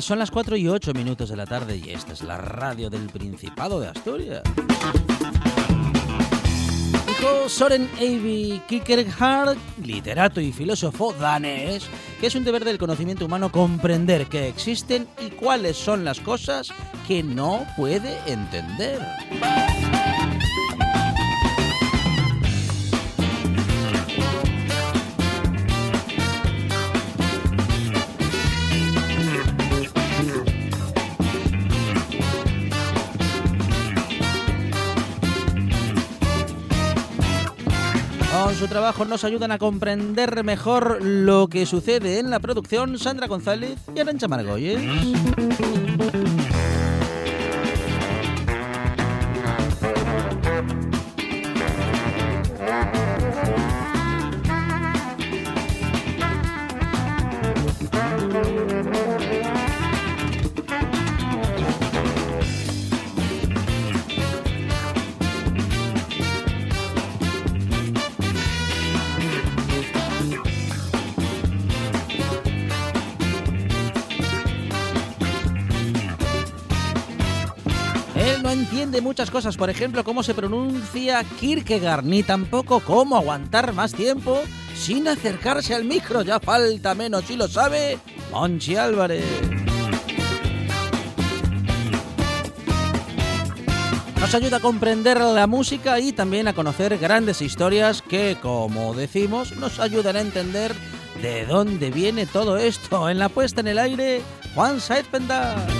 Tardes. Son las 4 y 8 minutos de la tarde y esta es la radio del Principado de Asturias. Soren Eivi Kierkegaard, literato y filósofo danés, que es un deber del conocimiento humano comprender que existen y cuáles son las cosas que no puede entender. Su trabajo nos ayudan a comprender mejor lo que sucede en la producción Sandra González y Arancha Margolles. Entiende muchas cosas, por ejemplo, cómo se pronuncia Kierkegaard, ni tampoco cómo aguantar más tiempo sin acercarse al micro. Ya falta menos, y lo sabe Monchi Álvarez. Nos ayuda a comprender la música y también a conocer grandes historias que, como decimos, nos ayudan a entender de dónde viene todo esto. En la puesta en el aire, Juan Saez Pendar.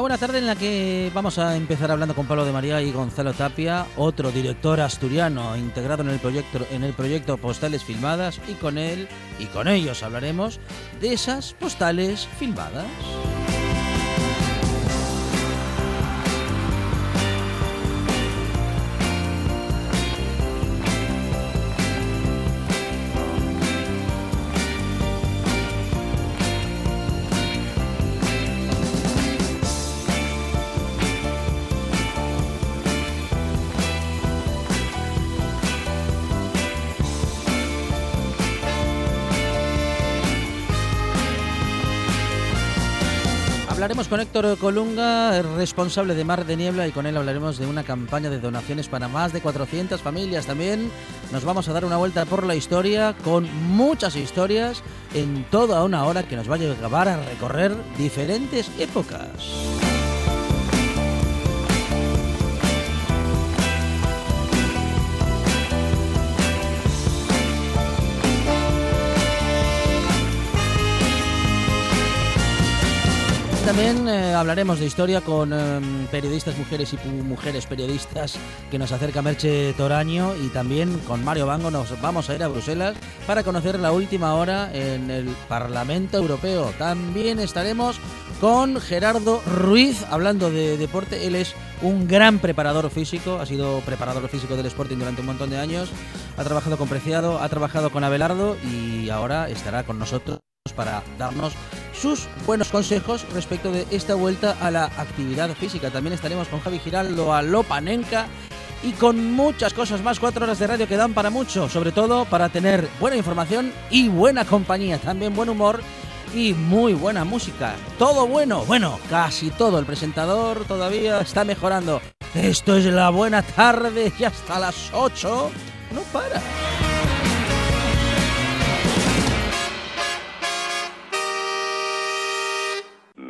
Buena tarde en la que vamos a empezar hablando con Pablo de María y Gonzalo Tapia, otro director asturiano integrado en el proyecto en el proyecto Postales Filmadas y con él y con ellos hablaremos de esas postales filmadas. Con Héctor Colunga, responsable de Mar de Niebla, y con él hablaremos de una campaña de donaciones para más de 400 familias. También nos vamos a dar una vuelta por la historia con muchas historias en toda una hora que nos va a llevar a recorrer diferentes épocas. También eh, hablaremos de historia con em, periodistas mujeres y mujeres periodistas que nos acerca Merche Toraño y también con Mario Bango nos vamos a ir a Bruselas para conocer la última hora en el Parlamento Europeo. También estaremos con Gerardo Ruiz, hablando de deporte. Él es un gran preparador físico, ha sido preparador físico del Sporting durante un montón de años, ha trabajado con Preciado, ha trabajado con Abelardo y ahora estará con nosotros para darnos sus buenos consejos respecto de esta vuelta a la actividad física. También estaremos con Javi Giraldo a Lopanenka y con muchas cosas más. Cuatro horas de radio que dan para mucho, sobre todo para tener buena información y buena compañía, también buen humor y muy buena música. Todo bueno, bueno, casi todo. El presentador todavía está mejorando. Esto es la buena tarde y hasta las 8 no para.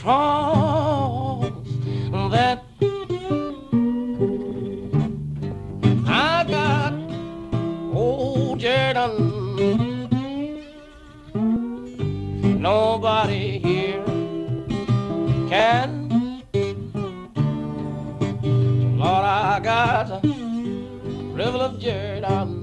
Cross that. I got old Jordan. Nobody here can. Lord, I got a river of Jordan.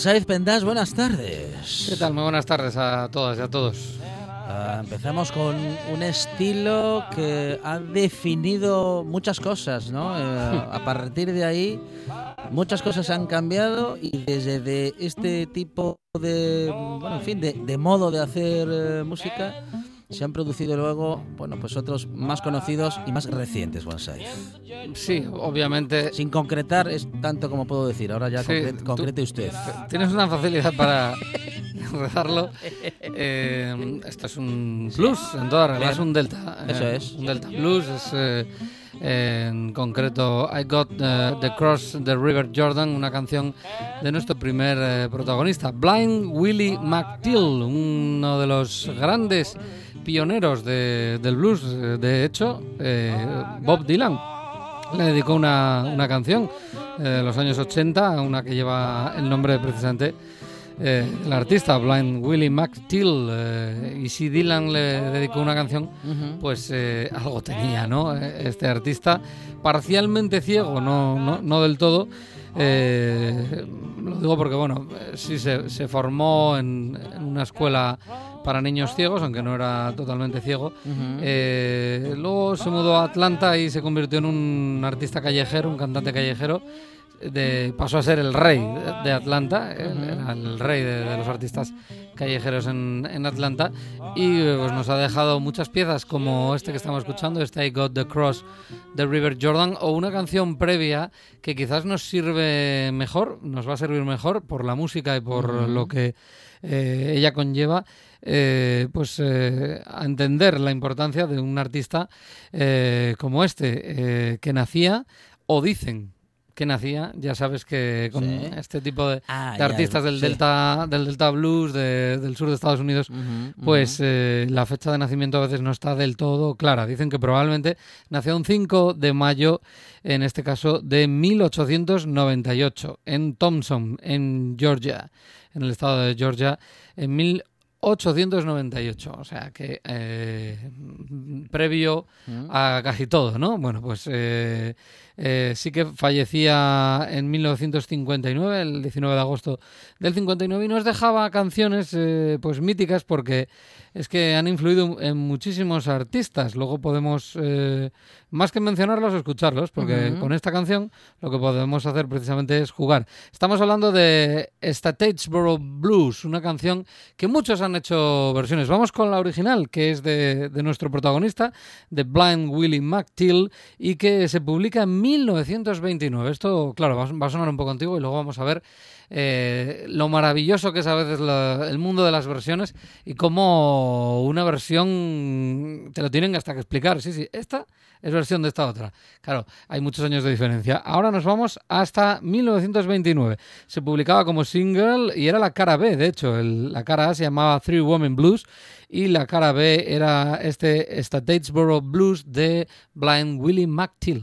Saiz Pendas, buenas tardes. ¿Qué tal? Muy buenas tardes a todas y a todos. Ah, empezamos con un estilo que ha definido muchas cosas, ¿no? Eh, a partir de ahí, muchas cosas han cambiado y desde de este tipo de, bueno, en fin, de, de modo de hacer eh, música se han producido luego, bueno, pues otros más conocidos y más recientes, Saiz. Sí, obviamente. Sin concretar es tanto como puedo decir. Ahora ya Sí, concre- concrete usted. Tienes una facilidad para rezarlo. Eh, esto es un blues, en toda regla, es un delta. eh, Eso es. Un delta blues es. eh, en concreto, I Got eh, the Cross the River Jordan, una canción de nuestro primer eh, protagonista, Blind Willie McTeal, uno de los grandes pioneros de- del blues. De hecho, eh, Bob Dylan le dedicó una, una canción eh, de los años 80, una que lleva el nombre precisamente eh, del artista, Blind Willie McTeal. eh, y si Dylan le dedicó una canción, pues eh, algo tenía, ¿no? Este artista, parcialmente ciego, no, no, no del todo. lo digo porque, bueno, sí se, se formó en, en una escuela para niños ciegos, aunque no era totalmente ciego. Eh, luego se mudó a Atlanta y se convirtió en un artista callejero, un cantante callejero. De, pasó a ser el rey de, Atlanta, él era el rey de, de los artistas callejeros en, en Atlanta. Y pues, nos ha dejado muchas piezas como este que estamos escuchando, este I Got the Cross de River Jordan, o una canción previa que quizás nos sirve mejor, nos va a servir mejor por la música y por lo que eh, ella conlleva, eh, pues eh, a entender la importancia de un artista eh, como este, eh, que nacía, o dicen que nacía, ya sabes que con Sí. este tipo de, Ah, de ya, artistas del sí. Delta del Delta Blues de- del sur de Estados Unidos, pues eh, la fecha de nacimiento a veces no está del todo clara. Dicen que probablemente nació un 5 de mayo, en este caso de 1898, en Thompson, en Georgia, en el estado de Georgia, en 1898. O sea que eh, previo Mm. a casi todo, ¿no? Bueno, pues eh, eh, sí que fallecía en 1959, el 19 de agosto del 59, y nos dejaba canciones pues míticas porque es que han influido en muchísimos artistas. Luego podemos, más que mencionarlos, escucharlos, porque con esta canción lo que podemos hacer precisamente es jugar. Estamos hablando de Statesboro Blues, una canción que muchos han hecho versiones. Vamos con la original, que es de, de nuestro protagonista, de Blind Willie McTeal, y que se publica en 1929. Esto, claro, va, a- va a sonar un poco antiguo y luego vamos a ver eh, lo maravilloso que es a veces la- el mundo de las versiones y cómo una versión te lo tienen hasta que explicar. Sí, sí, esta es versión de esta otra. Claro, hay muchos años de diferencia. Ahora nos vamos hasta 1929. Se publicaba como single y era la cara B, de hecho. La cara A se llamaba Three Women Blues y la cara B era este Statesboro Blues de Blind Willie McTeal.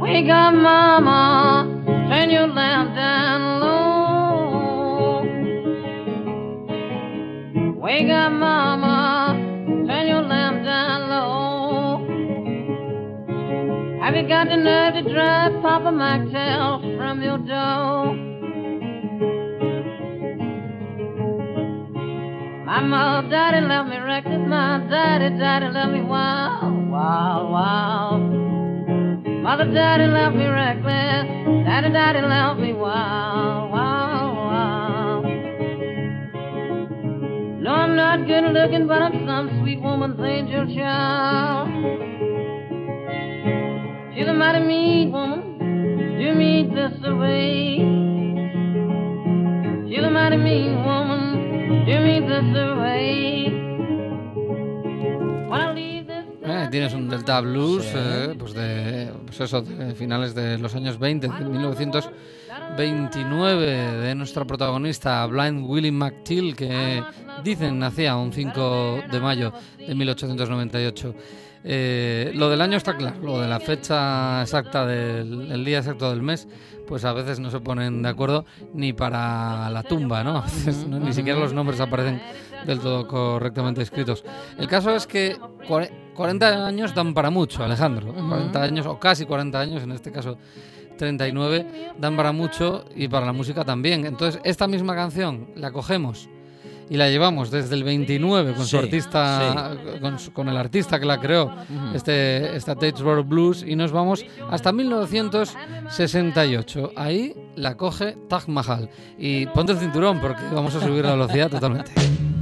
Wake up, mama, turn your lamp down Wake up, mama, turn your lamp down low. Have you got the nerve to drive Papa Maxwell from your door? My mother, daddy left me reckless, my daddy, daddy left me wild, wild, wild. Mother, daddy left me reckless. Daddy, daddy left me wild, I'm not good looking, but I'm some sweet woman's angel child. She's a mighty mean woman. Do me this away. She's a mighty mean woman. Do me this away. Eh, tienes un Delta Blues, eh, pues de pues eso, de finales de los años 20, de 1929, de nuestra protagonista Blind Willie McTeal, que dicen nacía un 5 de mayo de 1898. Eh, lo del año está claro, lo de la fecha exacta del el día exacto del mes, pues a veces no se ponen de acuerdo ni para la tumba, ¿no? A veces no- ni siquiera los nombres aparecen del todo correctamente escritos. El caso es que cuare- 40 años dan para mucho, Alejandro. 40 años, o casi 40 años, en este caso 39, dan para mucho y para la música también. Entonces, esta misma canción la cogemos y la llevamos desde el 29 con su Sí, artista, con, su- con el artista que la creó, este, esta Tatesboro Blues, y nos vamos hasta 1968. Ahí la coge Taj Mahal. Y ponte el cinturón porque vamos a subir la velocidad totalmente.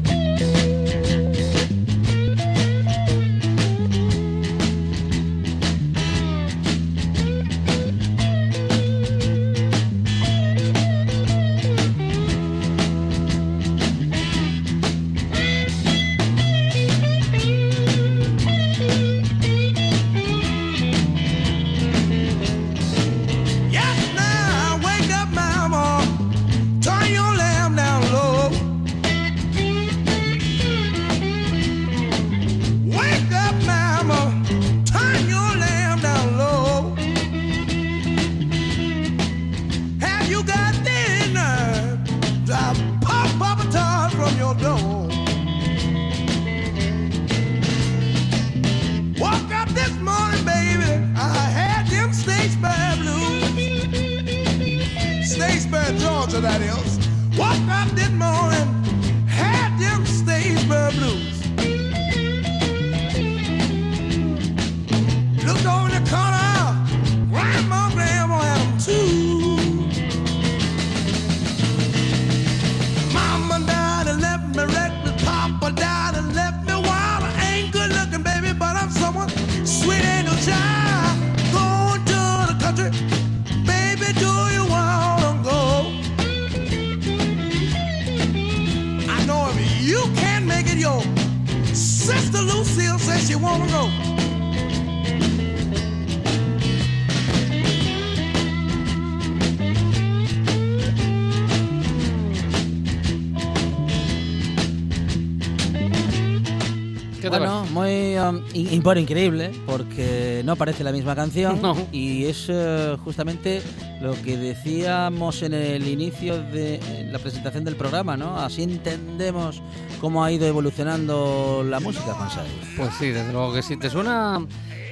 um, y, y bueno, increíble, porque no parece la misma canción. No. Y es eh, justamente lo que decíamos en el inicio de la presentación del programa, ¿no? Así entendemos cómo ha ido evolucionando la música, Juan. Pues sí, desde luego que sí. ¿Te suena,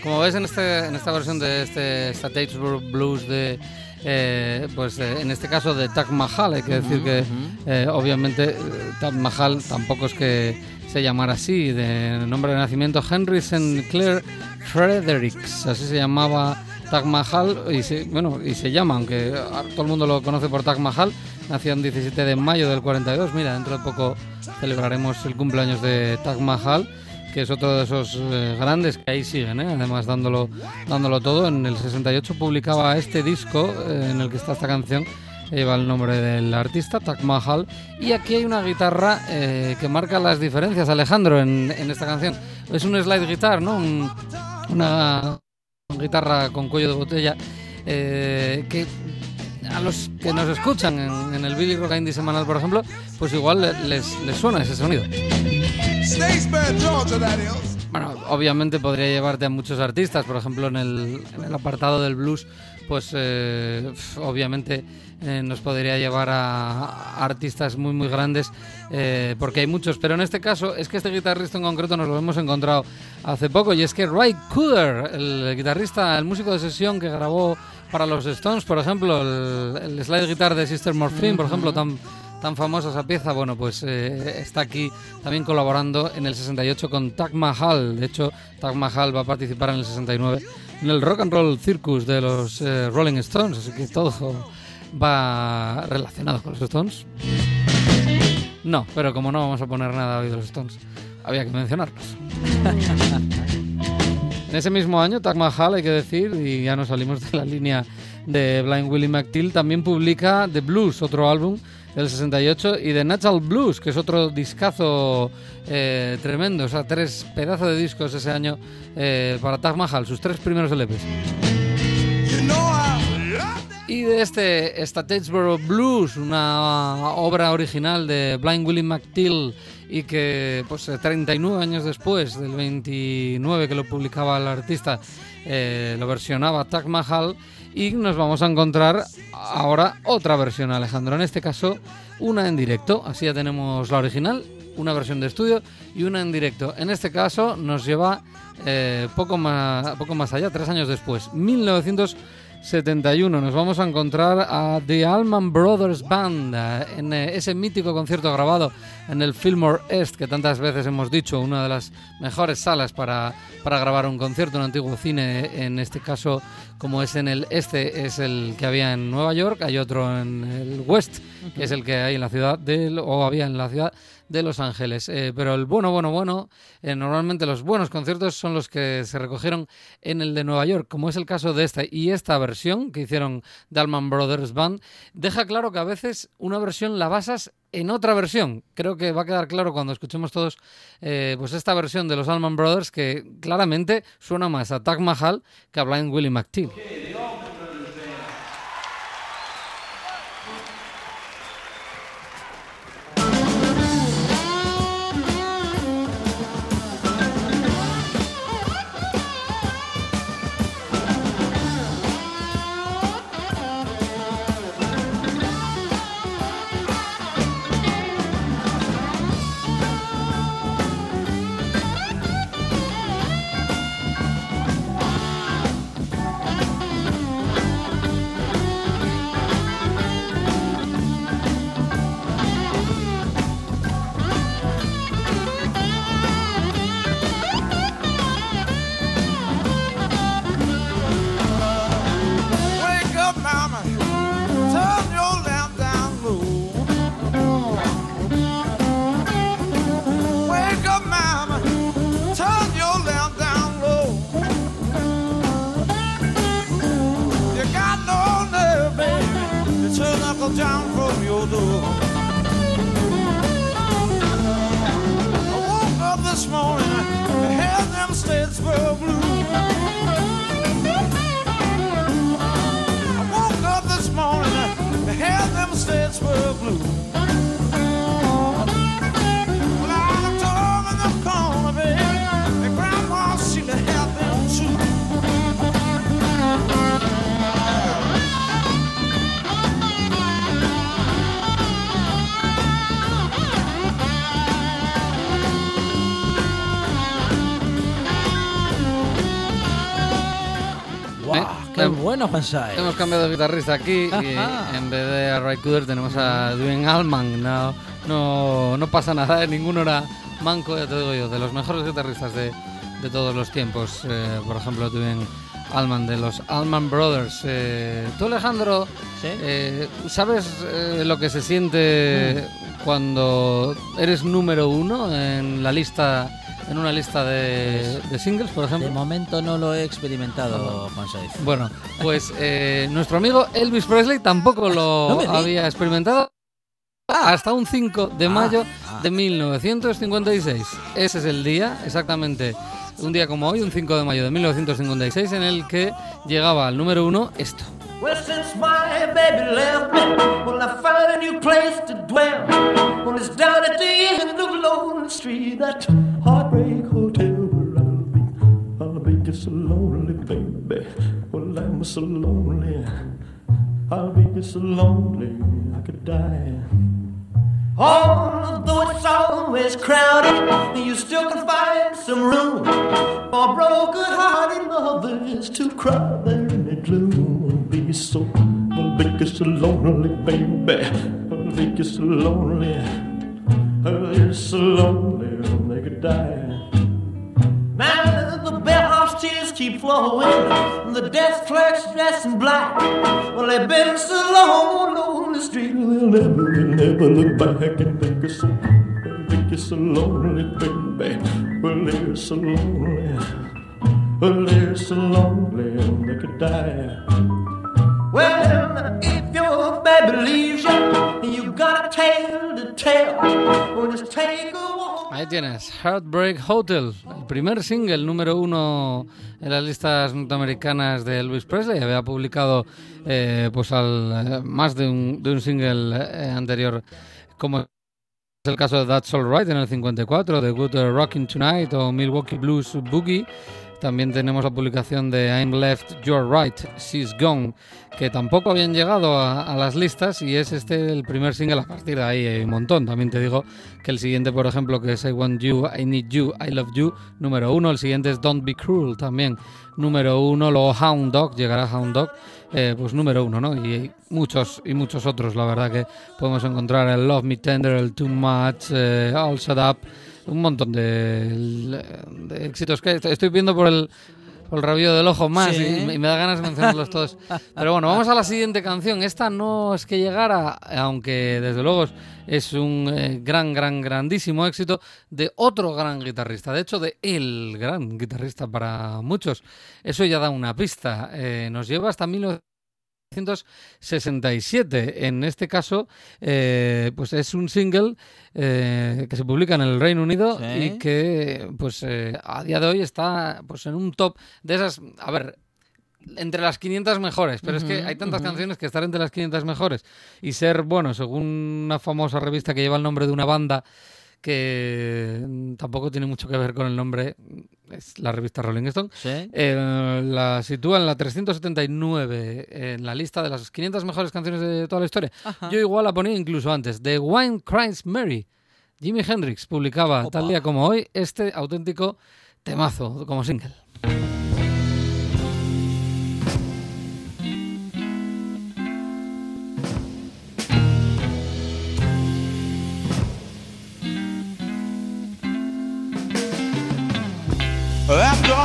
como ves en, este, en esta versión de este Statesboro Blues de... eh, pues eh, en este caso de Taj Mahal, hay que decir que eh, obviamente Taj Mahal tampoco es que se llamara así, de nombre de nacimiento Henry Sinclair Fredericks, así se llamaba Taj Mahal y se, bueno, y se llama, aunque todo el mundo lo conoce por Taj Mahal, nació el 17 de mayo del 42, mira, dentro de poco celebraremos el cumpleaños de Taj Mahal que es otro de esos eh, grandes que ahí siguen, ¿eh? además dándolo, dándolo todo. En el 68 publicaba este disco eh, en el que está esta canción, lleva el nombre del artista, Taj Mahal, y aquí hay una guitarra eh, que marca las diferencias, Alejandro, en, en esta canción. Es un slide guitar, ¿no? Un- una guitarra con cuello de botella eh, que a los que nos escuchan en, en el Billy Rock Indie semanal, por ejemplo, pues igual le- les, les suena ese sonido. Bueno, obviamente podría llevarte a muchos artistas, por ejemplo en el, en el apartado del blues, pues eh, obviamente eh, nos podría llevar a, a artistas muy muy grandes, eh, porque hay muchos, pero en este caso es que este guitarrista en concreto nos lo hemos encontrado hace poco, y es que Ray Cooder, el guitarrista, el músico de sesión que grabó para los Stones, por ejemplo, el, el slide guitar de Sister Morphine, por ejemplo, tan tan famosa esa pieza, bueno, pues eh, está aquí también colaborando en el 68 con Taj Mahal. De hecho, Taj Mahal va a participar en el 69 en el Rock and Roll Circus de los eh, Rolling Stones, así que todo va relacionado con los Stones. No, pero como no vamos a poner nada hoy de los Stones, había que mencionarlos. En ese mismo año, Taj Mahal, hay que decir, y ya nos salimos de la línea de Blind Willie McTeal, también publica The Blues, otro álbum del 68, y The Natural Blues, que es otro discazo eh, tremendo, o sea, tres pedazos de discos ese año eh, para Taj Mahal, sus tres primeros LPs. Y de este Statesboro Blues, una obra original de Blind Willie McTeal y que pues eh, 39 años después del 29 que lo publicaba el artista eh, lo versionaba Taj Mahal y nos vamos a encontrar ahora otra versión Alejandro, en este caso una en directo, así ya tenemos la original, una versión de estudio y una en directo. En este caso nos lleva eh, poco, más, poco más allá, tres años después, 1971. Nos vamos a encontrar a The Allman Brothers Band eh, en eh, ese mítico concierto grabado en el Fillmore East, que tantas veces hemos dicho, una de las mejores salas para, para grabar un concierto, un antiguo cine, en este caso, como es en el este, es el que había en Nueva York, hay otro en el West, que es el que hay en la ciudad de, o había en la ciudad de Los Ángeles. Eh, pero el bueno, bueno, bueno, eh, normalmente los buenos conciertos son los que se recogieron en el de Nueva York, como es el caso de esta y esta versión que hicieron Dalman Brothers Band, deja claro que a veces una versión la basas en otra versión. Creo que va a quedar claro cuando escuchemos todos eh, pues esta versión de los Allman Brothers que claramente suena más a Taj Mahal que a Blind Willie McTeal. Bueno, Juansay! Hemos cambiado de guitarrista aquí y en vez de a Ray Cooder tenemos a Dwayne Allman. No, no, no pasa nada, ¿eh? ninguno era manco, ya te digo yo, de los mejores guitarristas de, de todos los tiempos. Eh, por ejemplo, Dwayne Allman de los Allman Brothers. Eh, Tú, Alejandro, ¿Sí? eh, ¿sabes eh, lo que se siente cuando eres número uno en la lista, en una lista de, de singles, por ejemplo? De momento no lo he experimentado, Juansay. Bueno, pues eh, nuestro amigo Elvis Presley tampoco lo No me digas. había experimentado hasta un 5 de mayo ah. de 1956. Ese es el día, exactamente, un día como hoy, un 5 de mayo de 1956, en el que llegaba al número uno esto. Well, since my baby left me, well, I found a new place to dwell. Well, it's down at the end of Lonely Street, that so lonely, baby. Well, I'm so lonely. I'll be just so lonely, I could die. Although it's always crowded, and you still can find some room for broken-hearted lovers to cry there in the gloom. Be so, I'll be so lonely, baby. I'll be so lonely. I'll be so lonely, they could die. Keep flowing, the desk clerk's dressed in black. Well, they've been so long on the street, they'll never, they'll never look back and think it's so, think it's so lonely, baby. Well, they're so lonely, well, they're so lonely, they could die. Well, if your baby leaves you, you got a tale to tell. Well, just take a. Ahí tienes, Heartbreak Hotel, el primer single número uno en las listas norteamericanas de Elvis Presley. Había publicado eh, pues al, eh, más de un, de un single eh, anterior, como es el caso de That's Alright en el 54, de Good Rockin' Tonight o Milwaukee Blues Boogie. También tenemos la publicación de I'm Left, You're Right, She's Gone, que tampoco habían llegado a, las listas y es este el primer single. A partir de ahí hay un montón. También te digo que el siguiente, por ejemplo, que es I Want You, I Need You, I Love You, número uno. El siguiente es Don't Be Cruel, también número uno. Luego Hound Dog, llegará Hound Dog, eh, pues número uno, ¿no? Y muchos y muchos otros, la verdad que podemos encontrar el Love Me Tender, el Too Much, eh, All Shut Up, un montón de, de éxitos que estoy viendo por el, por el rabillo del ojo más Sí. y, me- y me da ganas de mencionarlos todos. Pero bueno, vamos a la siguiente canción. Esta no es que llegara, aunque desde luego es- un eh, gran, gran, grandísimo éxito de otro gran guitarrista. De hecho, de el gran guitarrista para muchos. Eso ya da una pista. Eh, nos lleva hasta 1967. En este caso, eh, pues es un single eh, que se publica en el Reino Unido Sí. y que, pues, eh, a día de hoy está, pues, en un top de esas. A ver. Entre las 500 mejores, pero es que hay tantas canciones que estar entre las 500 mejores y ser, bueno, según una famosa revista que lleva el nombre de una banda que tampoco tiene mucho que ver con el nombre, es la revista Rolling Stone, ¿Sí? eh, la sitúa en la 379 en la lista de las 500 mejores canciones de toda la historia. Ajá. Yo igual la ponía incluso antes. The Wine Cries Mary. Jimi Hendrix publicaba Opa. tal día como hoy este auténtico temazo como single.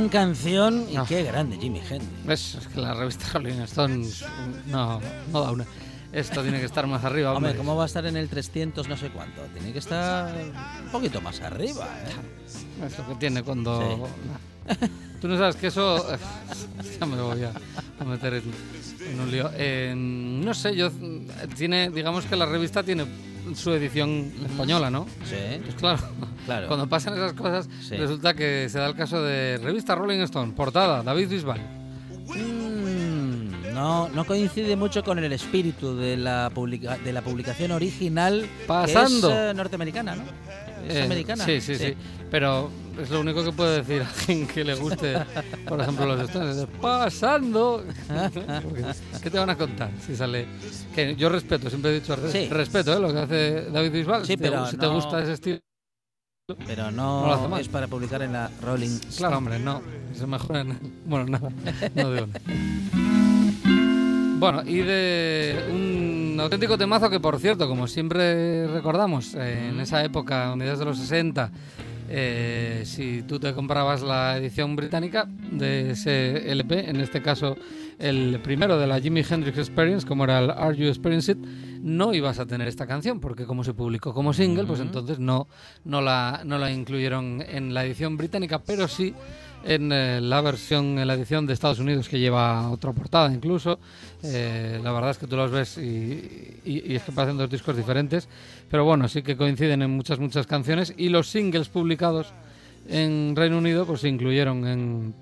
Gran canción y No. qué grande Jimi Hendrix. Es que la revista Rolling Stones no, no da una. Esto tiene que estar más arriba, hombre. Hombre, ¿cómo va a estar en el 300 no sé cuánto? Tiene que estar un poquito más arriba, ¿eh? Es lo que tiene cuando... Sí. Tú no sabes que eso... ya me voy a, a meter en, en un lío. Eh, no sé, yo... Tiene, digamos que la revista tiene su edición española, ¿no? Sí, Pues claro, claro. cuando pasan esas cosas, Sí. resulta que se da el caso de revista Rolling Stone, portada, David Bisbal. No, no coincide mucho con el espíritu de la, publica- de la publicación original. que Pasando. es, eh, norteamericana, ¿no? Es Eh, americana. Sí, sí, sí, Pero es lo único que puede decir a alguien que le guste, por ejemplo, los Stones. es, Pasando. ¿Qué te van a contar si sale? Que yo respeto, siempre he dicho Sí. respeto ¿eh? lo que hace David Bisbal. Sí, si te, pero si te no- gusta ese estilo, Pero No no es para publicar en la Rolling claro, hombre, no. Es mejor en. Bueno, nada, no digo nada. Bueno, y de un auténtico temazo que, por cierto, como siempre recordamos, eh, en esa época, a mediados de los 60, eh, si tú te comprabas la edición británica de ese LP, en este caso el primero de la Jimi Hendrix Experience, como era el Are You Experience It, no ibas a tener esta canción, porque como se publicó como single, pues entonces no, no, la, no la incluyeron en la edición británica, pero sí en eh, la versión, en la edición de Estados Unidos que lleva otra portada incluso. Eh, la verdad es que tú los ves y, y- y es que parecen dos discos diferentes, pero bueno, sí que coinciden en muchas, muchas canciones y los singles publicados en Reino Unido pues se incluyeron en,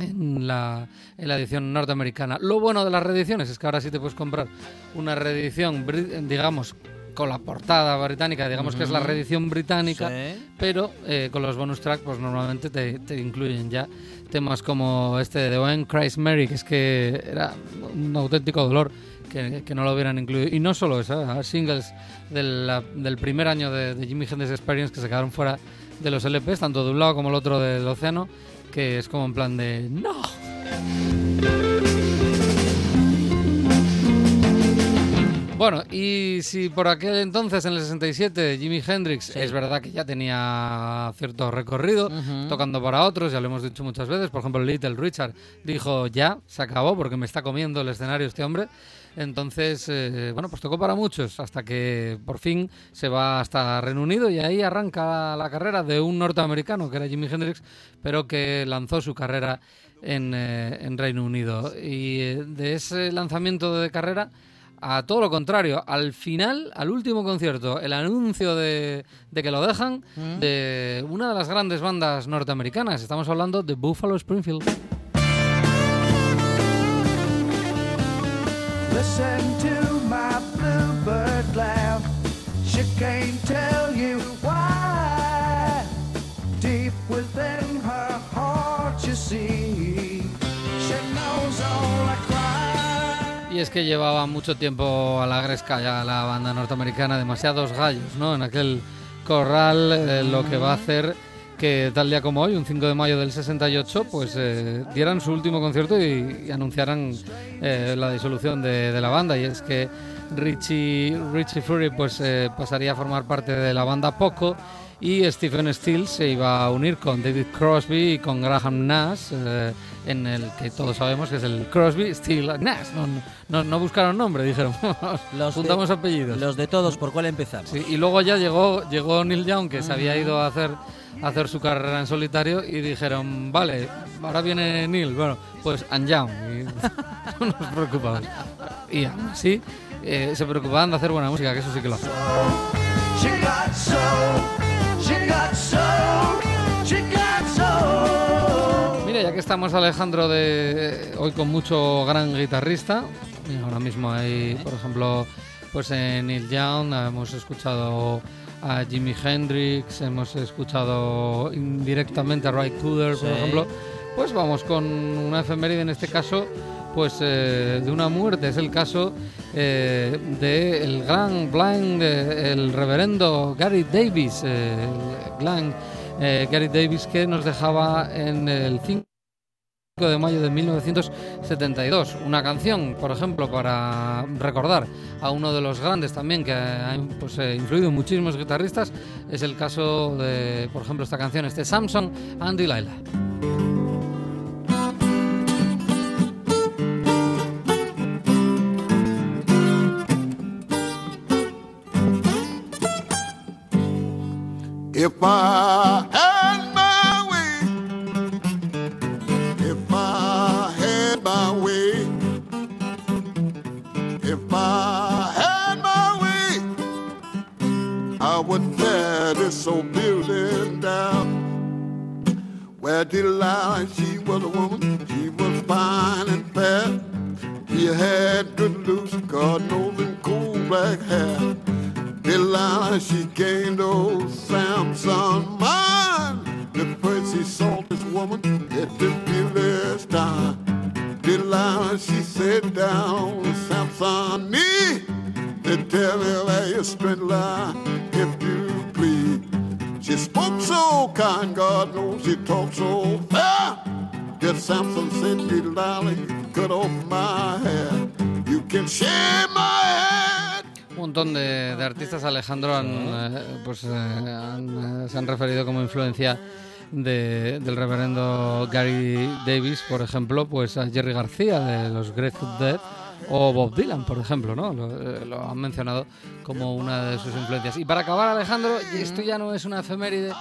en la, en la edición norteamericana. Lo bueno de las reediciones es que ahora sí te puedes comprar una reedición, digamos, con la portada británica, digamos que es la reedición británica, Sí. pero eh, con los bonus tracks pues normalmente te, te incluyen ya temas como este de When Christ Mary, que es que era un auténtico dolor que, que no lo hubieran incluido. Y no solo eso, ¿eh? singles del, la- del primer año de, de Jimi Hendrix Experience que se quedaron fuera de los LPs, tanto de un lado como el otro del océano, que es como en plan de ¡No! Bueno, y si por aquel entonces, en el 67, Jimi Hendrix es verdad que ya tenía cierto recorrido, tocando para otros, ya lo hemos dicho muchas veces, por ejemplo, Little Richard dijo ya, se acabó porque me está comiendo el escenario este hombre. Entonces, eh, bueno, pues tocó para muchos hasta que por fin se va hasta Reino Unido y ahí arranca la carrera de un norteamericano que era Jimi Hendrix, pero que lanzó su carrera en, eh, en Reino Unido. Y eh, de ese lanzamiento de carrera a todo lo contrario, al final, al último concierto, el anuncio de, de que lo dejan de una de las grandes bandas norteamericanas. Estamos hablando de Buffalo Springfield. Listen to my bluebird laugh. She can't tell Y es que llevaba mucho tiempo a la gresca ya la banda norteamericana, demasiados gallos, ¿no? En aquel corral, eh, lo que va a hacer que tal día como hoy, un 5 de mayo del 68, pues eh, dieran su último concierto y, anunciaran eh, la disolución de, la banda. Y es que Richie, Richie Fury pues eh, pasaría a formar parte de la banda poco y Stephen Stills se iba a unir con David Crosby y con Graham Nash, en el que todos sabemos que es el Crosby, Stills, Nash. No, no, no buscaron nombre, dijeron, Los de- juntamos apellidos. Los de todos, ¿por cuál empezamos? Sí, y luego ya llegó, llegó Neil Young, que se había ido a hacer, a hacer su carrera en solitario, y dijeron, vale, ahora viene Neil, bueno, pues and Young, y no nos preocupamos. Y aún así, eh, se preocupaban de hacer buena música, que eso sí que lo hacen. She got soul, she got soul, she got soul. Ya que estamos Alejandro de hoy con mucho gran guitarrista, ahora mismo hay, por ejemplo, pues en Neil Young hemos escuchado a Jimi Hendrix, hemos escuchado indirectamente a Ray Cooder, por Sí. ejemplo, pues vamos con una efeméride en este caso, pues eh, de una muerte, es el caso eh, del gran blind, eh, el reverendo Gary Davis, eh, el gran eh, Gary Davis que nos dejaba en el 5 de mayo de 1972. Una canción, por ejemplo, para recordar a uno de los grandes también que ha pues, eh, influido en muchísimos guitarristas, es el caso de, por ejemplo, esta canción, este Samson and Delilah. Alejandro, han, eh, pues, eh, han, eh, se han referido como influencia de- del reverendo Gary Davis, por ejemplo, pues a Jerry García de los Grateful Dead o Bob Dylan, por ejemplo, ¿no? Lo, eh, lo han mencionado como una de sus influencias. Y para acabar, Alejandro, y esto ya no es una efeméride,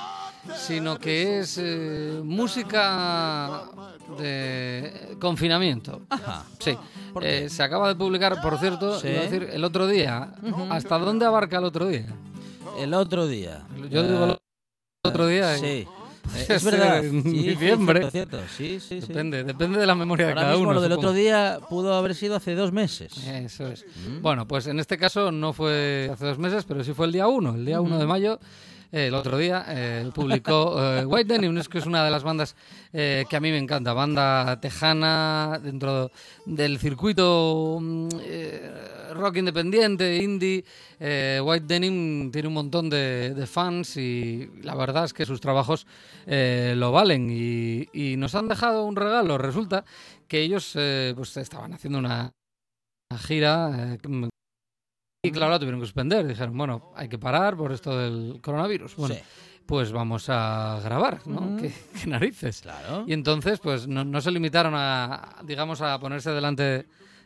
sino que es eh, música de confinamiento. Ajá. Sí. ¿Por Eh, se acaba de publicar, por cierto, Sí. iba a decir, el otro día. ¿Hasta dónde abarca el otro día? El otro día. Yo digo el otro día. y Sí. Es verdad. Sí, sí, diciembre. cierto, cierto. Sí, sí, sí. Depende, depende de la memoria de Ahora cada mismo uno. lo del supongo. otro día pudo haber sido hace dos meses. Eso es. Mm. Bueno, pues en este caso no fue hace dos meses, pero sí fue el día 1, el día 1 de mayo. El otro día eh, publicó eh, White Denim, que es una de las bandas eh, que a mí me encanta, banda tejana dentro del circuito mm, eh, rock independiente, indie. White Denim tiene un montón de, de fans y la verdad es que sus trabajos lo valen y, y nos han dejado un regalo. Resulta que ellos pues estaban haciendo una gira y claro, la tuvieron que suspender. Dijeron, bueno, hay que parar por esto del coronavirus. Bueno, Sí. pues vamos a grabar, ¿no? ¿Qué, qué narices? Claro. Y entonces, pues no, no se limitaron a, digamos, a ponerse delante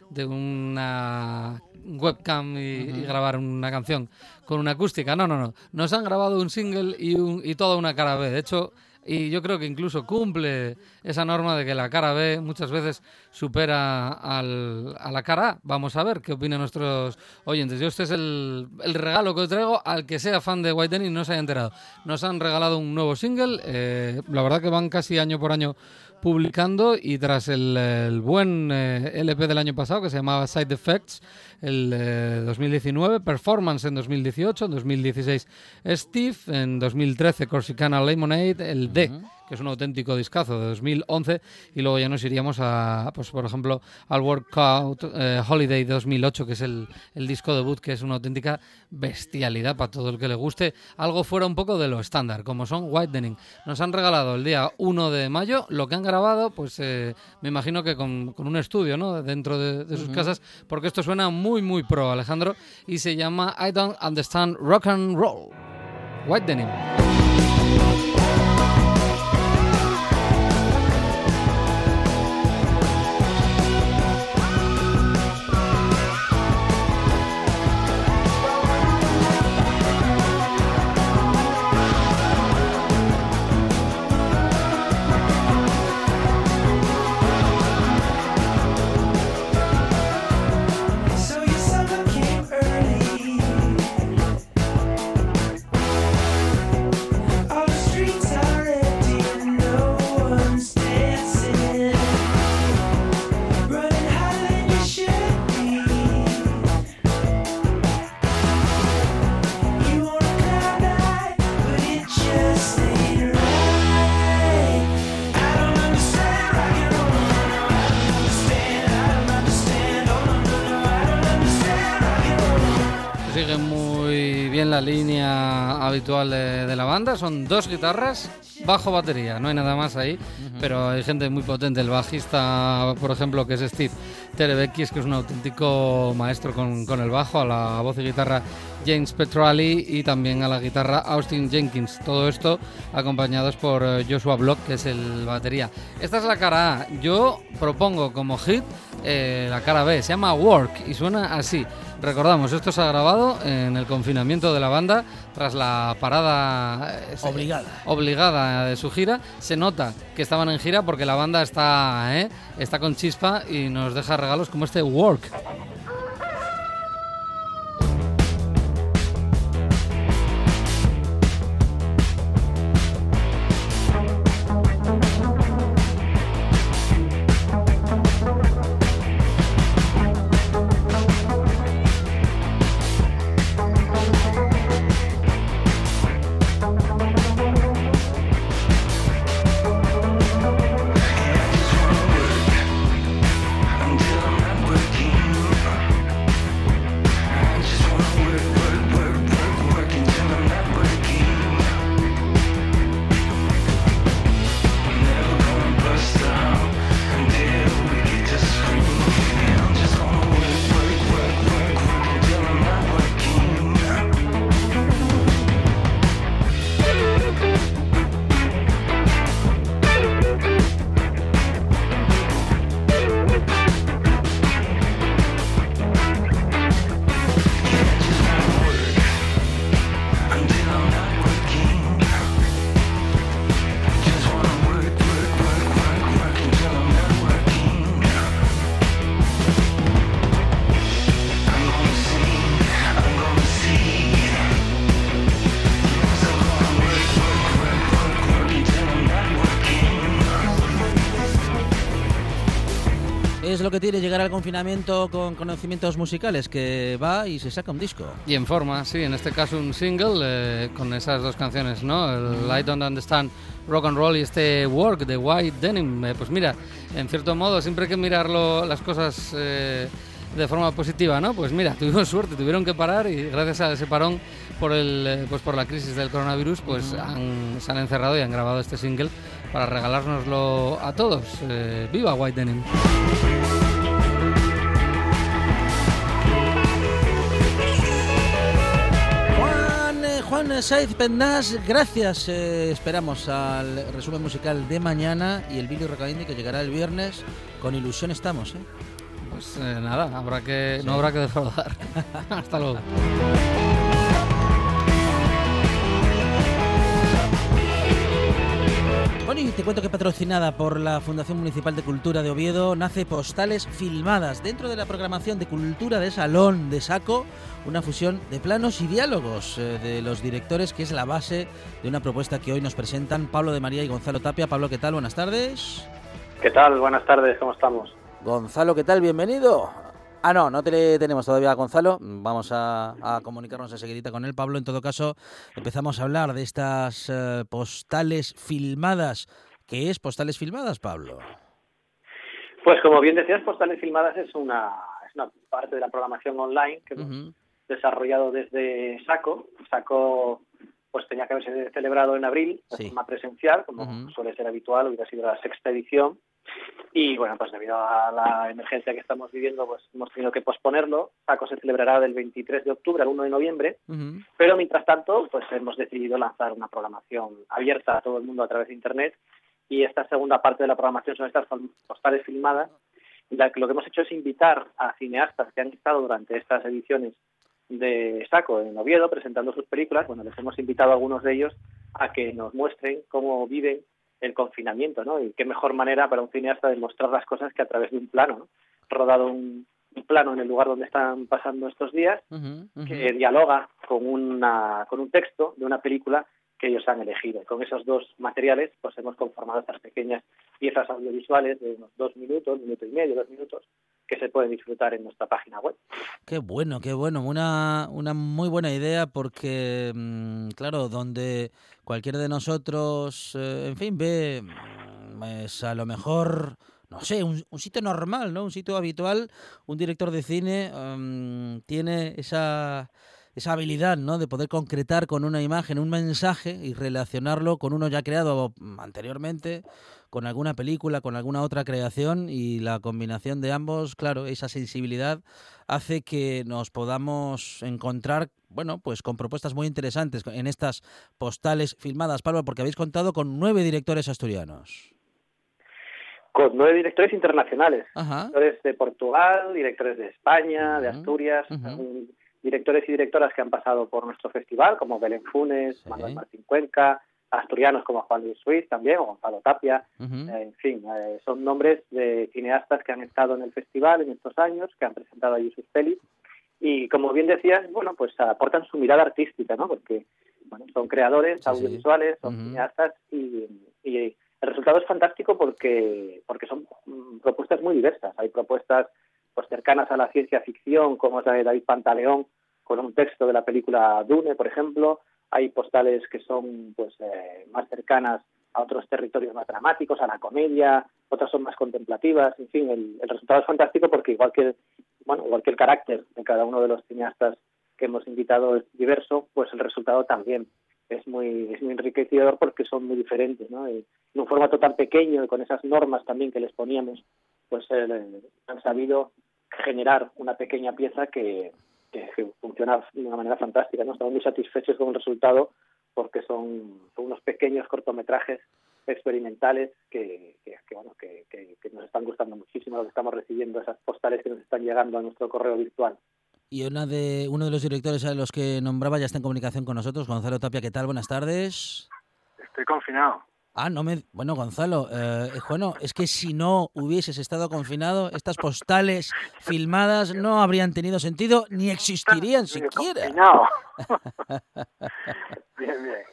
de una webcam y, y grabar una canción con una acústica. No, no, no. Nos han grabado un single y, un, y toda una cara B. De hecho, y yo creo que incluso cumple esa norma de que la cara B muchas veces supera al- a la cara A. Vamos a ver qué opinan nuestros oyentes. Yo este es el, el regalo que os traigo al que sea fan de White y no se haya enterado. Nos han regalado un nuevo single. eh, la verdad que van casi año por año publicando y tras el, buen eh, LP del año pasado que se llamaba Side Effects, el eh, 2019, Performance en 2018, en 2016 Steve, en 2013 Corsicana Lemonade, el D, que es un auténtico discazo de 2011 y luego ya nos iríamos a, pues por ejemplo, al Workout eh, Holiday de 2008, que es el, el disco debut, que es una auténtica bestialidad para todo el que le guste, algo fuera un poco de lo estándar, como son White Denim. Nos han regalado el día 1 de mayo lo que han grabado, pues eh, me imagino que con, con un estudio, ¿no? Dentro de, de sus casas, porque esto suena muy, muy pro, Alejandro, y se llama I Don't Understand Rock and Roll. White roll. Sigue muy bien la línea habitual de, de la banda. Son dos guitarras, bajo, batería. No hay nada más ahí, pero hay gente muy potente. El bajista, por ejemplo, que es Steve Terebekis, que es un auténtico maestro con, con el bajo, a la voz y guitarra James Petrali y también a la guitarra Austin Jenkins. Todo esto acompañados por eh, Joshua Block, que es el batería. Esta es la cara A. Yo propongo como hit eh, la cara B. Se llama Work y suena así. Recordamos, esto se ha grabado en el confinamiento de la banda tras la parada eh, Obligada. obligada de su gira. Se nota que estaban en gira porque la banda está, ¿eh? está con chispa y nos deja regalos como este Work. Es lo que tiene llegar al confinamiento con conocimientos musicales, que va y se saca un disco. Y en forma, sí, en este caso un single eh, con esas dos canciones, ¿no? El I Don't Understand Rock and Roll y este Work de White Denim. Eh, pues mira, en cierto modo siempre hay que mirarlo las cosas eh, de forma positiva, ¿no? Pues mira, tuvimos suerte, tuvieron que parar y gracias a ese parón por el eh, pues por la crisis del coronavirus, pues han- se han encerrado y han grabado este single para regalárnoslo a todos. Eh, ¡Viva White Denim! Juan, eh, Saiz Pendas, gracias. eh, esperamos al resumen musical de mañana y el vídeo recadente que llegará el viernes. Con ilusión estamos, ¿eh? Pues eh, nada, habrá que, no habrá que defraudar. Hasta luego. Bueno, y te cuento que patrocinada por la Fundación Municipal de Cultura de Oviedo, nace Postales Filmadas dentro de la programación de Cultura de Salón de Saco, una fusión de planos y diálogos eh, de los directores que es la base de una propuesta que hoy nos presentan Pablo de María y Gonzalo Tapia. Pablo, ¿qué tal? Buenas tardes. ¿Qué tal? Buenas tardes, ¿cómo estamos? Gonzalo, ¿qué tal? Bienvenido. Ah, no, no te tenemos todavía a Gonzalo. Vamos a, a comunicarnos enseguidita con él. Pablo, en todo caso, empezamos a hablar de estas eh, postales filmadas. ¿Qué es postales filmadas, Pablo? Pues como bien decías, Postales Filmadas es una, es una parte de la programación online que hemos desarrollado desde Saco. Saco pues tenía que haberse celebrado en abril de Sí. forma presencial, como suele ser habitual, hubiera sido la sexta edición. Y bueno, pues debido a la emergencia que estamos viviendo, pues hemos tenido que posponerlo. Saco se celebrará del 23 de octubre al 1 de noviembre. Pero mientras tanto, pues hemos decidido lanzar una programación abierta a todo el mundo a través de Internet y esta segunda parte de la programación son estas fal- postales filmadas. la lo que hemos hecho es invitar a cineastas que han estado durante estas ediciones de Saco en Oviedo presentando sus películas. Bueno, les hemos invitado a algunos de ellos a que nos muestren cómo viven el confinamiento, ¿no? Y qué mejor manera para un cineasta de mostrar las cosas que a través de un plano, ¿no? Rodado un, un plano en el lugar donde están pasando estos días que dialoga con una con un texto de una película que ellos han elegido. Con esos dos materiales, pues hemos conformado estas pequeñas piezas audiovisuales de unos dos minutos, minuto y medio, dos minutos, que se pueden disfrutar en nuestra página web. Qué bueno, qué bueno. Una, una muy buena idea porque, mm, claro, donde cualquiera de nosotros, eh, en fin, ve, mm, a lo mejor, no sé, un, un sitio normal, ¿no? Un sitio habitual, un director de cine mm, tiene esa, esa habilidad, ¿no? De poder concretar con una imagen un mensaje y relacionarlo con uno ya creado anteriormente, con alguna película, con alguna otra creación y la combinación de ambos, claro, esa sensibilidad hace que nos podamos encontrar, bueno, pues con propuestas muy interesantes en estas postales filmadas, Pablo, porque habéis contado con nueve directores asturianos. con nueve directores internacionales. Ajá. Directores de Portugal, directores de España, de Asturias, directores y directoras que han pasado por nuestro festival, como Belén Funes, Sí. Manuel Martín Cuenca, asturianos como Juan Luis Ruiz también, o Gonzalo Tapia, eh, en fin, eh, son nombres de cineastas que han estado en el festival en estos años, que han presentado allí sus pelis, y como bien decías, bueno, pues aportan su mirada artística, ¿no? Porque bueno, son creadores Sí, audiovisuales, son cineastas y, y el resultado es fantástico porque porque son mm, propuestas muy diversas. Hay propuestas pues cercanas a la ciencia ficción, como es la de David Pantaleón, con un texto de la película Dune, por ejemplo. Hay postales que son pues eh, más cercanas a otros territorios más dramáticos, a la comedia, otras son más contemplativas, en fin, el, el resultado es fantástico porque igual que bueno, igual que el carácter de cada uno de los cineastas que hemos invitado es diverso, pues el resultado también es muy, es muy enriquecedor porque son muy diferentes, ¿no? Y en un formato tan pequeño y con esas normas también que les poníamos, pues eh, han sabido generar una pequeña pieza que, que, que funciona de una manera fantástica, ¿no? Estamos muy satisfechos con el resultado porque son, son unos pequeños cortometrajes experimentales que, que, que, bueno, que, que- que nos están gustando muchísimo lo que estamos recibiendo, esas postales que nos están llegando a nuestro correo virtual. Y una de, uno de los directores a los que nombraba ya está en comunicación con nosotros, Gonzalo Tapia. ¿Qué tal? Buenas tardes. Estoy confinado. Ah, no me... Bueno, Gonzalo, eh, bueno, es que si no hubieses estado confinado, estas postales filmadas no habrían tenido sentido ni existirían siquiera. bien, bien.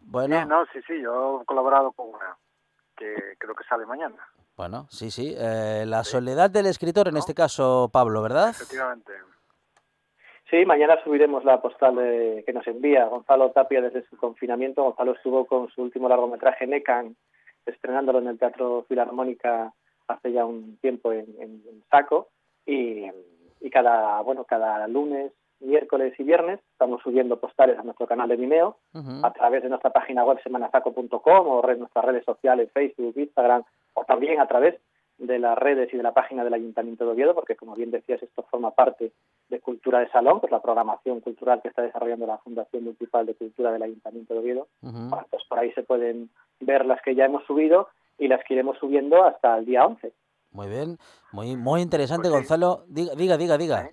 Bueno, Bien, no, sí, sí, yo he colaborado con una que creo que sale mañana. bueno, sí, sí. eh, la soledad del escritor, en este caso, Pablo, ¿verdad? Efectivamente. Sí, mañana subiremos la postal de- que nos envía Gonzalo Tapia desde su confinamiento. Gonzalo estuvo con su último largometraje Necan, estrenándolo en el Teatro Filarmónica hace ya un tiempo en, en- en Saco. Y, y cada, bueno, cada lunes, miércoles y viernes estamos subiendo postales a nuestro canal de Vimeo a través de nuestra página web semanasaco.com o red, nuestras redes sociales, Facebook, Instagram, o también a través de las redes y de la página del Ayuntamiento de Oviedo, porque como bien decías, esto forma parte de Cultura de Salón, que es la programación cultural que está desarrollando la Fundación Municipal de Cultura del Ayuntamiento de Oviedo. Pues por ahí se pueden ver las que ya hemos subido y las que iremos subiendo hasta el día 11. Muy bien, muy, muy interesante, Pues. Gonzalo. Diga, diga, diga. diga.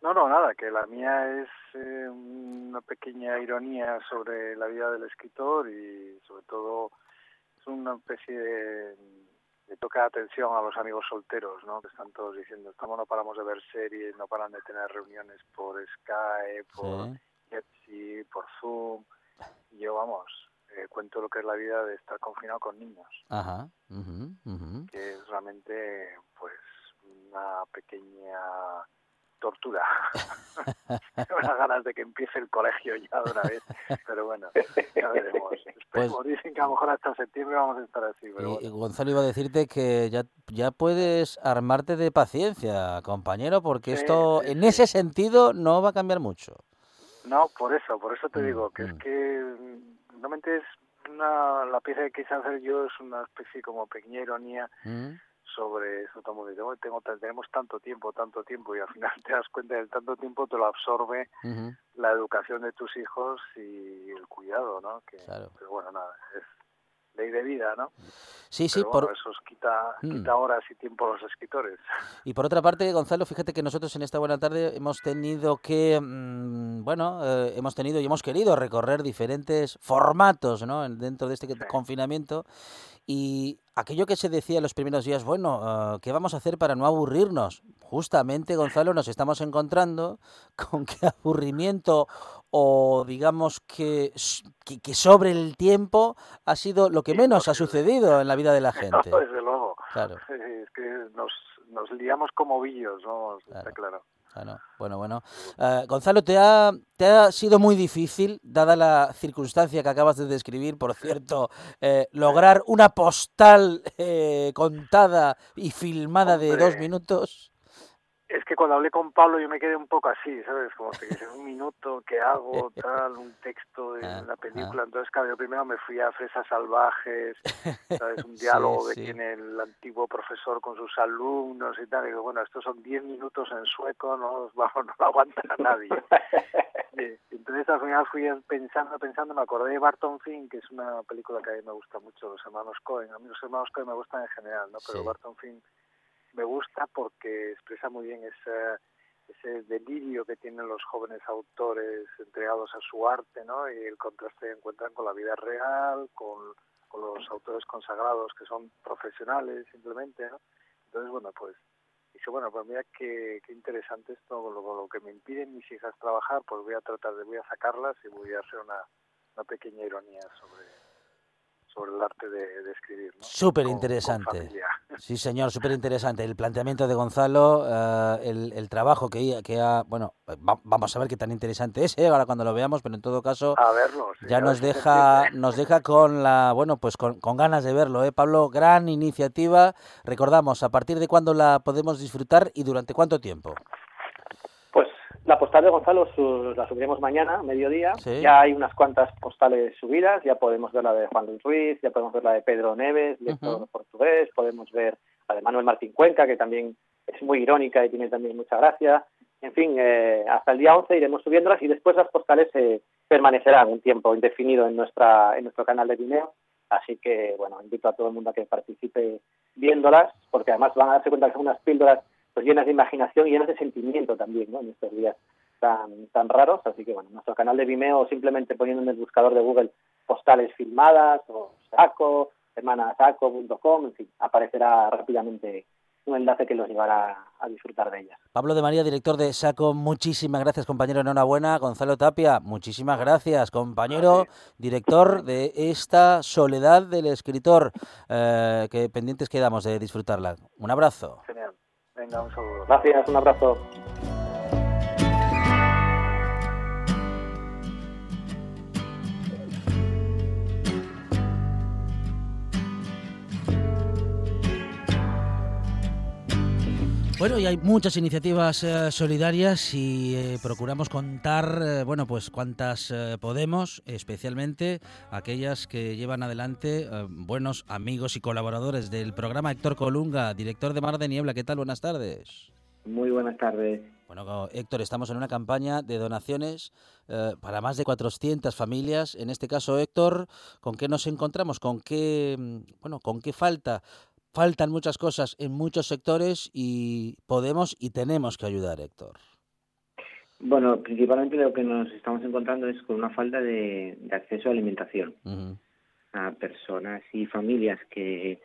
No, no, nada, que la mía es eh, una pequeña ironía sobre la vida del escritor y sobre todo es una especie de, toque de atención a los amigos solteros, ¿no? Que están todos diciendo, estamos no paramos de ver series, no paran de tener reuniones por Skype, por Sí. Jitsi, por Zoom. Y yo, vamos, eh, cuento lo que es la vida de estar confinado con niños, Ajá. ujú. que es realmente, pues, una pequeña tortura. Tengo unas ganas de que empiece el colegio ya de una vez, pero bueno, ya veremos. Esperemos. Dicen que a lo mejor hasta septiembre vamos a estar así, pero Y- bueno. y Gonzalo iba a decirte que ya, ya puedes armarte de paciencia, compañero, porque Sí, esto sí, en sí. ese sentido no va a cambiar mucho. No, por eso, por eso te Mm, digo que es mm. que mm, realmente es una, la pieza que quise hacer yo es una especie como pequeña ironía ¿Mm? Sobre eso dice, "Oye, tengo, tenemos tanto tiempo, tanto tiempo y al final te das cuenta del tanto tiempo te lo absorbe la educación de tus hijos y el cuidado, ¿no? Que, Claro. Pero bueno, nada, es ley de vida, ¿no? Sí, sí, Pero bueno, por, eso os quita, Mm. quita horas y tiempo a los escritores. y por otra parte, Gonzalo, fíjate que nosotros en esta buena tarde hemos tenido que, mm, bueno, eh, hemos tenido y hemos querido recorrer diferentes formatos, ¿no? En- Dentro de este Sí. confinamiento. Y aquello que se decía en los primeros días, bueno, eh, ¿qué vamos a hacer para no aburrirnos? Justamente, Gonzalo, nos estamos encontrando con que aburrimiento o digamos que, que, que sobre el tiempo ha sido lo que menos ha sucedido en la vida de la gente. No, desde luego. Claro. Es que nos, nos liamos como billos, ¿no? Está claro. Bueno, bueno, bueno. Eh, Gonzalo, ¿te ha, ¿te ha sido muy difícil, dada la circunstancia que acabas de describir, por cierto, eh, lograr una postal eh, contada y filmada de dos minutos? Es que cuando hablé con Pablo yo me quedé un poco así, ¿sabes? Como que dice, un minuto, ¿qué hago? Tal, un texto de Ah, la película. Entonces, claro, yo primero me fui a Fresas Salvajes, ¿sabes? Un diálogo Sí, tiene el antiguo profesor con sus alumnos y tal. Y digo, bueno, estos son 10 minutos en sueco, no, vamos, no lo aguanta nadie. Sí, entonces al final fui pensando, pensando, me acordé de Barton Fink, que es una película que a mí me gusta mucho, los hermanos Cohen. A mí los hermanos Cohen me gustan en general, ¿no? Pero. Barton Fink me gusta porque expresa muy bien ese, ese delirio que tienen los jóvenes autores entregados a su arte, ¿no? Y el contraste que encuentran con la vida real, con, con los autores consagrados que son profesionales simplemente, ¿no? Entonces, bueno, pues dije, bueno, pues mira qué, qué interesante esto, lo, lo que me impiden mis hijas trabajar, pues voy a tratar de, voy a sacarlas y voy a hacer una, una pequeña ironía sobre, sobre el arte de, de escribir, ¿no? Súper interesante. Sí, señor, súper interesante. El planteamiento de Gonzalo, eh, el, el trabajo que, que ha... Bueno, va- vamos a ver qué tan interesante es, ¿eh? ahora cuando lo veamos, pero en todo caso A verlo, sí, ya a nos deja, nos deja con la, bueno, pues con, con ganas de verlo, ¿eh, Pablo? Gran iniciativa. Recordamos, ¿a partir de cuándo la podemos disfrutar y durante cuánto tiempo? La postal de Gonzalo su- la subiremos mañana, mediodía. Sí. Ya hay unas cuantas postales subidas, ya podemos ver la de Juan Luis Ruiz, ya podemos ver la de Pedro Neves, Ujú. portugués, podemos ver la de Manuel Martín Cuenca, que también es muy irónica y tiene también mucha gracia. En fin, eh, hasta el día 11 iremos subiéndolas y después las postales eh, permanecerán un tiempo indefinido en, nuestra, en nuestro canal de Vimeo. Así que, bueno, invito a todo el mundo a que participe viéndolas, porque además van a darse cuenta que son unas píldoras pues llenas de imaginación y llenas de sentimiento también, ¿no? En estos días tan, tan raros. Así que, bueno, nuestro canal de Vimeo, simplemente poniendo en el buscador de Google postales filmadas o saco, hermanasaco.com, en fin, aparecerá rápidamente un enlace que los llevará a disfrutar de ellas. Pablo de María, director de SACO, muchísimas gracias, compañero, enhorabuena. Gonzalo Tapia, muchísimas gracias, compañero, director de esta Soledad del Escritor, eh, que pendientes quedamos de disfrutarla. Un abrazo. Genial. Venga, un saludo. Gracias, un abrazo. Bueno, y hay muchas iniciativas eh, solidarias y eh, procuramos contar, eh, bueno, pues cuantas eh, podemos, especialmente aquellas que llevan adelante buenos amigos y colaboradores del programa Héctor Colunga, director de Mar de Niebla. ¿Qué tal? Buenas tardes. Muy buenas tardes. Bueno, Héctor, estamos en una campaña de donaciones eh, para más de 400 familias. En este caso, Héctor, ¿con qué nos encontramos? ¿Con qué, mm, bueno, con qué falta? Faltan muchas cosas en muchos sectores y podemos y tenemos que ayudar, Héctor. Bueno, principalmente lo que nos estamos encontrando es con una falta de, de acceso a alimentación a personas y familias que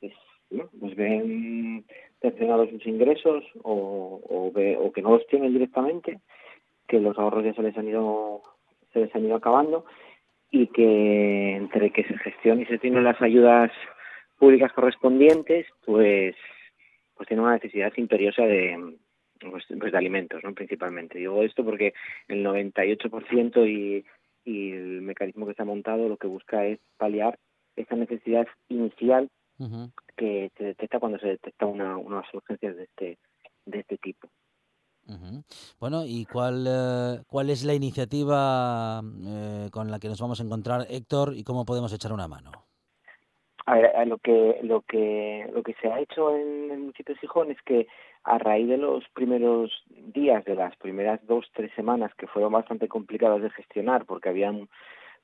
pues, ¿no? pues ven cercenados sus ingresos o, o, ve- o que no los tienen directamente, que los ahorros ya se les han ido se les han ido acabando y que entre que se gestiona y se tienen las ayudas públicas correspondientes, pues pues tiene una necesidad imperiosa de pues, pues de alimentos, ¿no? principalmente. Digo esto porque el 98% y, y el mecanismo que está montado lo que busca es paliar esta necesidad inicial que se detecta cuando se detecta una, unas urgencias de este de este tipo. Bueno, ¿y cuál, eh, cuál es la iniciativa eh, con la que nos vamos a encontrar, Héctor, y cómo podemos echar una mano? A ver, lo que lo que lo que se ha hecho en el municipio de Gijón es que a raíz de los primeros días, de las primeras dos tres semanas que fueron bastante complicadas de gestionar, porque había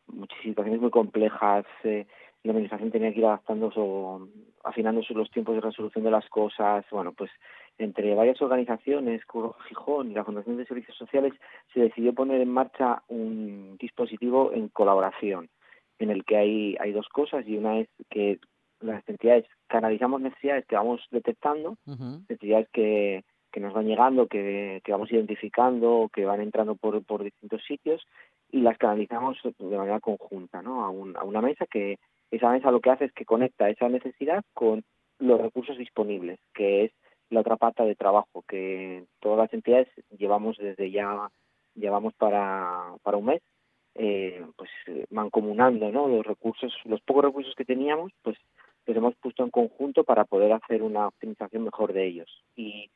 muchas situaciones muy complejas, eh, la administración tenía que ir adaptándose o afinándose los tiempos de resolución de las cosas, bueno, pues entre varias organizaciones, Gijón y la Fundación de Servicios Sociales, se decidió poner en marcha un dispositivo en colaboración en el que hay, hay dos cosas y una es que las entidades canalizamos necesidades que vamos detectando, necesidades que, que nos van llegando, que, que vamos identificando, que van entrando por, por distintos sitios y las canalizamos de manera conjunta ¿no? a, un, a una mesa que esa mesa lo que hace es que conecta esa necesidad con los recursos disponibles, que es la otra pata de trabajo que todas las entidades llevamos desde ya, llevamos para, para un mes eh, pues eh, mancomunando ¿no? los recursos, los pocos recursos que teníamos, pues los hemos puesto en conjunto para poder hacer una optimización mejor de ellos. Y,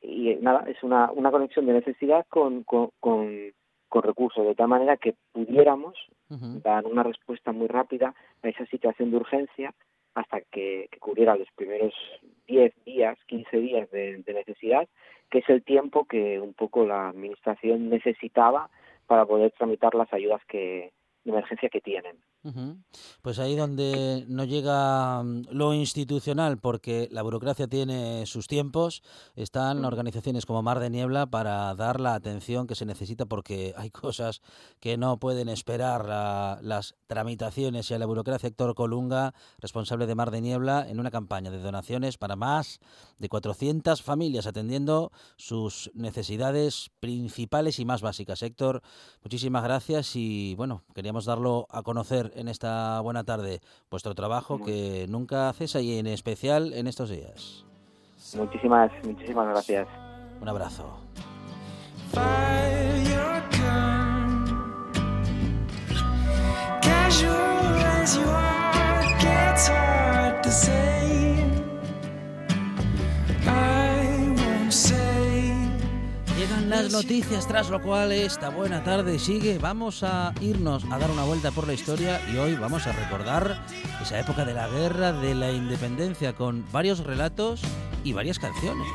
y eh, nada, es una, una conexión de necesidad con, con, con, con recursos, de tal manera que pudiéramos dar una respuesta muy rápida a esa situación de urgencia hasta que, que cubriera los primeros 10 días, 15 días de, de necesidad, que es el tiempo que un poco la Administración necesitaba para poder tramitar las ayudas que de emergencia que tienen. Pues ahí donde no llega mm, lo institucional, porque la burocracia tiene sus tiempos, están organizaciones como Mar de Niebla para dar la atención que se necesita, porque hay cosas que no pueden esperar la- las tramitaciones y a la burocracia. Héctor Colunga, responsable de Mar de Niebla, en una campaña de donaciones para más de 400 familias, atendiendo sus necesidades principales y más básicas. Héctor, muchísimas gracias y bueno, queríamos darlo a conocer en esta buena tarde vuestro trabajo que nunca cesa y en especial en estos días. Muchísimas, muchísimas gracias. Un abrazo. Las noticias, tras lo cual esta buena tarde sigue. Vamos a irnos a dar una vuelta por la historia y hoy vamos a recordar esa época de la guerra de la independencia con varios relatos y varias canciones.